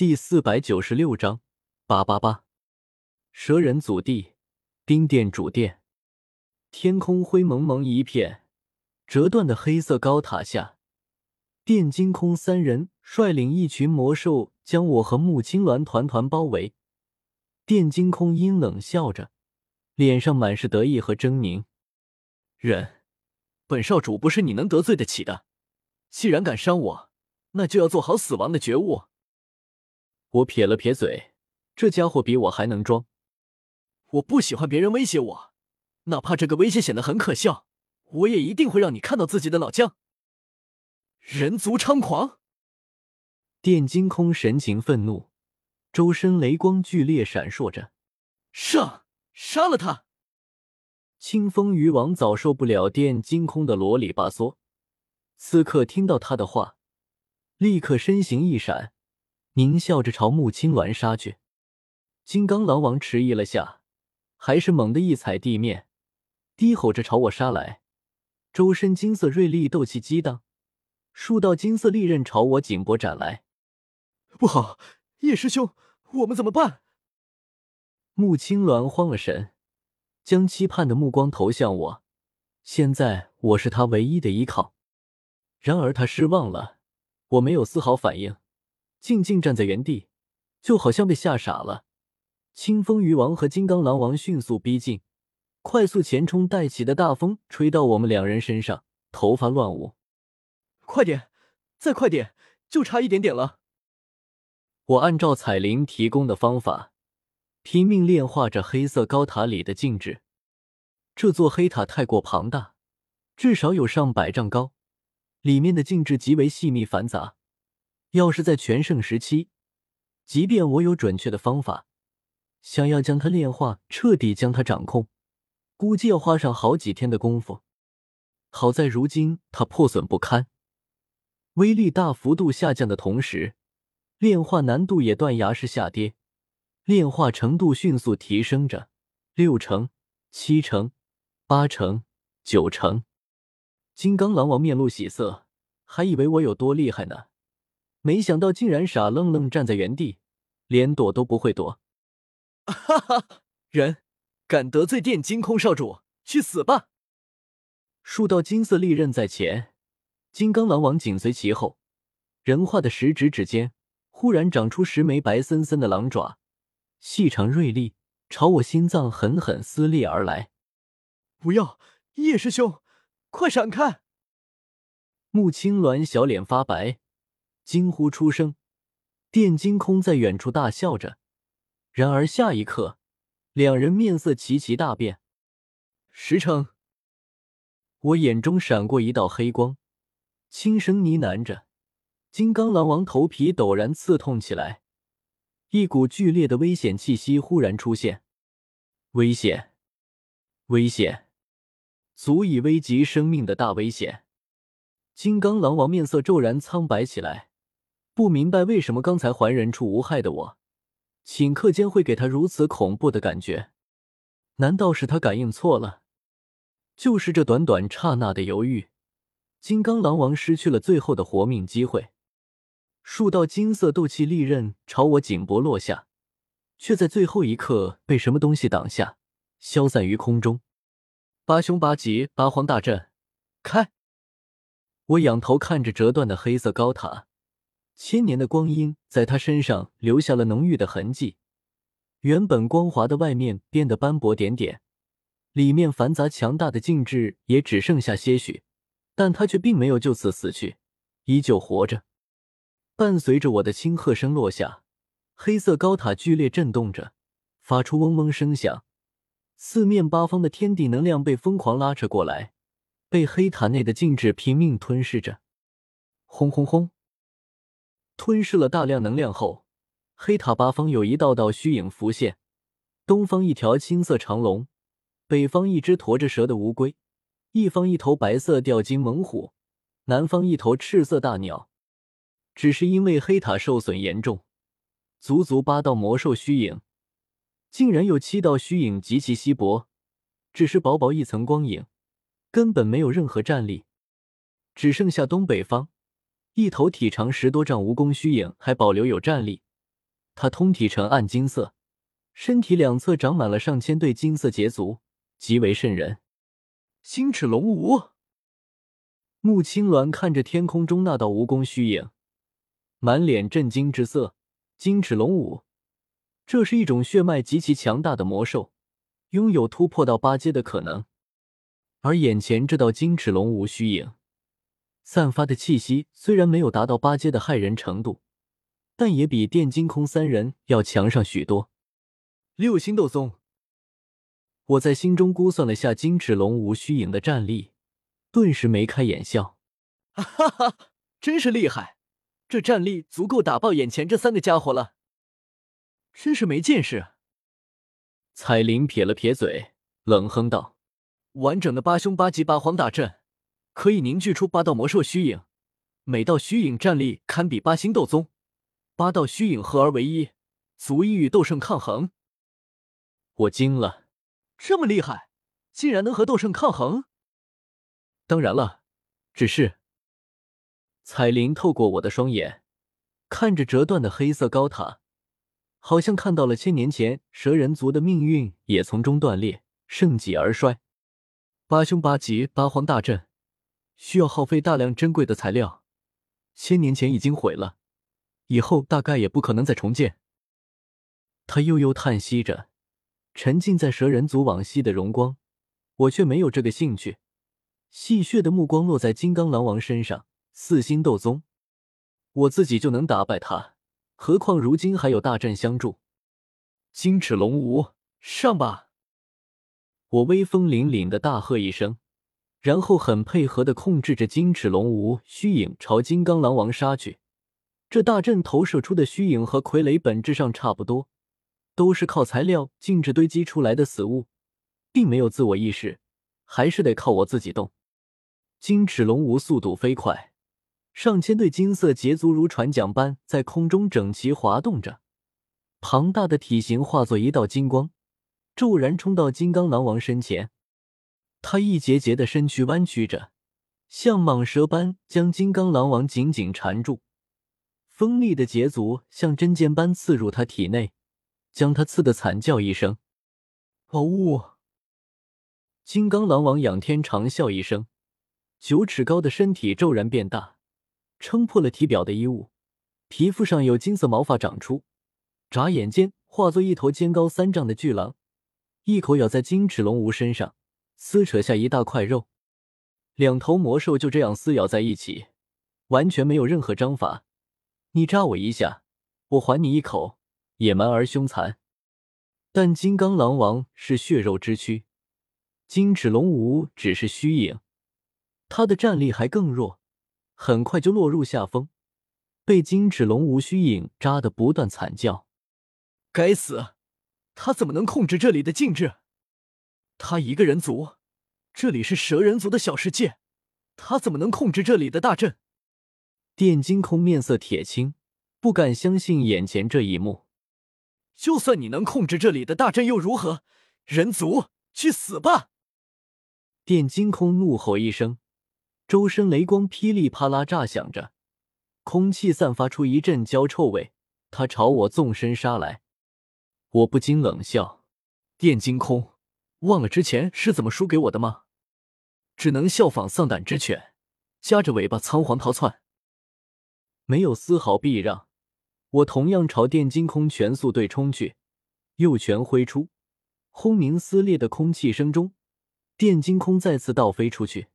第四百九十六章八八八，蛇人祖地，冰殿主殿，天空灰蒙蒙一片，折断的黑色高塔下，电金空三人率领一群魔兽将我和穆青鸾团团包围。电金空阴冷笑着，脸上满是得意和狰狞。人，本少主不是你能得罪得起的。既然敢伤我，那就要做好死亡的觉悟。我撇了撇嘴，这家伙比我还能装。我不喜欢别人威胁我，哪怕这个威胁显得很可笑，我也一定会让你看到自己的老将。人族猖狂！电金空神情愤怒，周身雷光剧烈闪烁着。上，杀了他！清风鱼王早受不了电金空的啰里吧嗦，此刻听到他的话，立刻身形一闪。狞笑着朝穆青鸾杀去，金刚狼王迟疑了下，还是猛地一踩地面，低吼着朝我杀来，周身金色锐利斗气激荡，数道金色利刃朝我颈脖斩来。不好，叶师兄，我们怎么办？穆青鸾慌了神，将期盼的目光投向我。现在我是他唯一的依靠，然而他失望了，我没有丝毫反应。静静站在原地，就好像被吓傻了。清风鱼王和金刚狼王迅速逼近，快速前冲，带起的大风吹到我们两人身上，头发乱舞。快点，再快点，就差一点点了。我按照彩铃提供的方法，拼命炼化着黑色高塔里的静止。这座黑塔太过庞大，至少有上百丈高，里面的静止极为细密繁杂。要是在全盛时期，即便我有准确的方法，想要将它炼化，彻底将它掌控，估计要花上好几天的功夫。好在如今它破损不堪，威力大幅度下降的同时，炼化难度也断崖式下跌，炼化程度迅速提升着，六成、七成、八成、九成。金刚狼王面露喜色，还以为我有多厉害呢。没想到竟然傻愣愣站在原地，连躲都不会躲。哈哈，人敢得罪电金空少主，去死吧！数道金色利刃在前，金刚狼王紧随其后。人化的食指指尖忽然长出十枚白森森的狼爪，细长锐利，朝我心脏狠狠撕裂而来。不要，叶师兄，快闪开！穆青鸾小脸发白。惊呼出声，电金空在远处大笑着。然而下一刻，两人面色齐齐大变。石城，我眼中闪过一道黑光，轻声呢喃着。金刚狼王头皮陡然刺痛起来，一股剧烈的危险气息忽然出现。危险，危险，足以危及生命的大危险！金刚狼王面色骤然苍白起来。不明白为什么刚才还人畜无害的我，顷刻间会给他如此恐怖的感觉？难道是他感应错了？就是这短短刹那的犹豫，金刚狼王失去了最后的活命机会。数道金色斗气利刃朝我颈脖落下，却在最后一刻被什么东西挡下，消散于空中。八凶八吉八荒大阵，开！我仰头看着折断的黑色高塔。千年的光阴在他身上留下了浓郁的痕迹，原本光滑的外面变得斑驳点点，里面繁杂强大的静质也只剩下些许，但他却并没有就此死去，依旧活着。伴随着我的轻喝声落下，黑色高塔剧烈震动着，发出嗡嗡声响，四面八方的天地能量被疯狂拉扯过来，被黑塔内的静止拼命吞噬着。轰轰轰！吞噬了大量能量后，黑塔八方有一道道虚影浮现：东方一条青色长龙，北方一只驮着蛇的乌龟，一方一头白色吊睛猛虎，南方一头赤色大鸟。只是因为黑塔受损严重，足足八道魔兽虚影，竟然有七道虚影极其稀薄，只是薄薄一层光影，根本没有任何战力。只剩下东北方。一头体长十多丈蜈蚣虚影还保留有战力，它通体呈暗金色，身体两侧长满了上千对金色节足，极为瘆人。星齿龙蜈。穆青鸾看着天空中那道蜈蚣虚影，满脸震惊之色。金齿龙蜈，这是一种血脉极其强大的魔兽，拥有突破到八阶的可能。而眼前这道金齿龙蜈虚影，散发的气息虽然没有达到八阶的骇人程度，但也比电金空三人要强上许多。六星斗宗，我在心中估算了下金齿龙无虚影的战力，顿时眉开眼笑，哈哈，真是厉害！这战力足够打爆眼前这三个家伙了，真是没见识。彩铃撇了撇嘴，冷哼道。完整的八凶八极八荒大阵，可以凝聚出八道魔兽虚影，每道虚影战力堪比八星斗宗，八道虚影合而为一，足以与斗圣抗衡。我惊了，这么厉害，竟然能和斗圣抗衡？当然了，只是彩铃透过我的双眼，看着折断的黑色高塔，好像看到了千年前蛇人族的命运也从中断裂，盛极而衰。八凶八极八荒大阵需要耗费大量珍贵的材料，千年前已经毁了，以后大概也不可能再重建。他悠悠叹息着，沉浸在蛇人族往昔的荣光，我却没有这个兴趣。戏谑的目光落在金刚狼王身上，四星斗宗，我自己就能打败他，何况如今还有大阵相助。金齿龙蜈，上吧！我威风凛凛的大喝一声，然后很配合的控制着金齿龙无虚影朝金刚狼王杀去。这大阵投射出的虚影和傀儡本质上差不多，都是靠材料静止堆积出来的死物，并没有自我意识，还是得靠我自己动。金齿龙无速度飞快，上千对金色节足如船桨般在空中整齐滑动着，庞大的体型化作一道金光。骤然冲到金刚狼王身前，他一节节的身躯弯曲着，像蟒蛇般将金刚狼王紧紧缠住。锋利的节足像针尖般刺入他体内，将他刺得惨叫一声。哦呜！金刚狼王仰天长啸一声，九尺高的身体骤然变大，撑破了体表的衣物，皮肤上有金色毛发长出，眨眼间化作一头肩高三丈的巨狼。一口咬在金齿龙蜈身上，撕扯下一大块肉。两头魔兽就这样撕咬在一起，完全没有任何章法。你扎我一下，我还你一口，野蛮而凶残。但金刚狼王是血肉之躯，金齿龙蜈只是虚影，他的战力还更弱，很快就落入下风，被金齿龙蜈虚影扎得不断惨叫。该死！他怎么能控制这里的静止？他一个人族，这里是蛇人族的小世界，他怎么能控制这里的大阵？电金空面色铁青，不敢相信眼前这一幕。就算你能控制这里的大阵又如何？人族，去死吧！电金空怒吼一声，周身雷光噼里啪啦炸响着，空气散发出一阵焦臭味。他朝我纵身杀来。我不禁冷笑：“电金空，忘了之前是怎么输给我的吗？只能效仿丧胆之犬，夹着尾巴仓皇逃窜，没有丝毫避让。我同样朝电金空全速对冲去，右拳挥出，轰鸣撕裂的空气声中，电金空再次倒飞出去。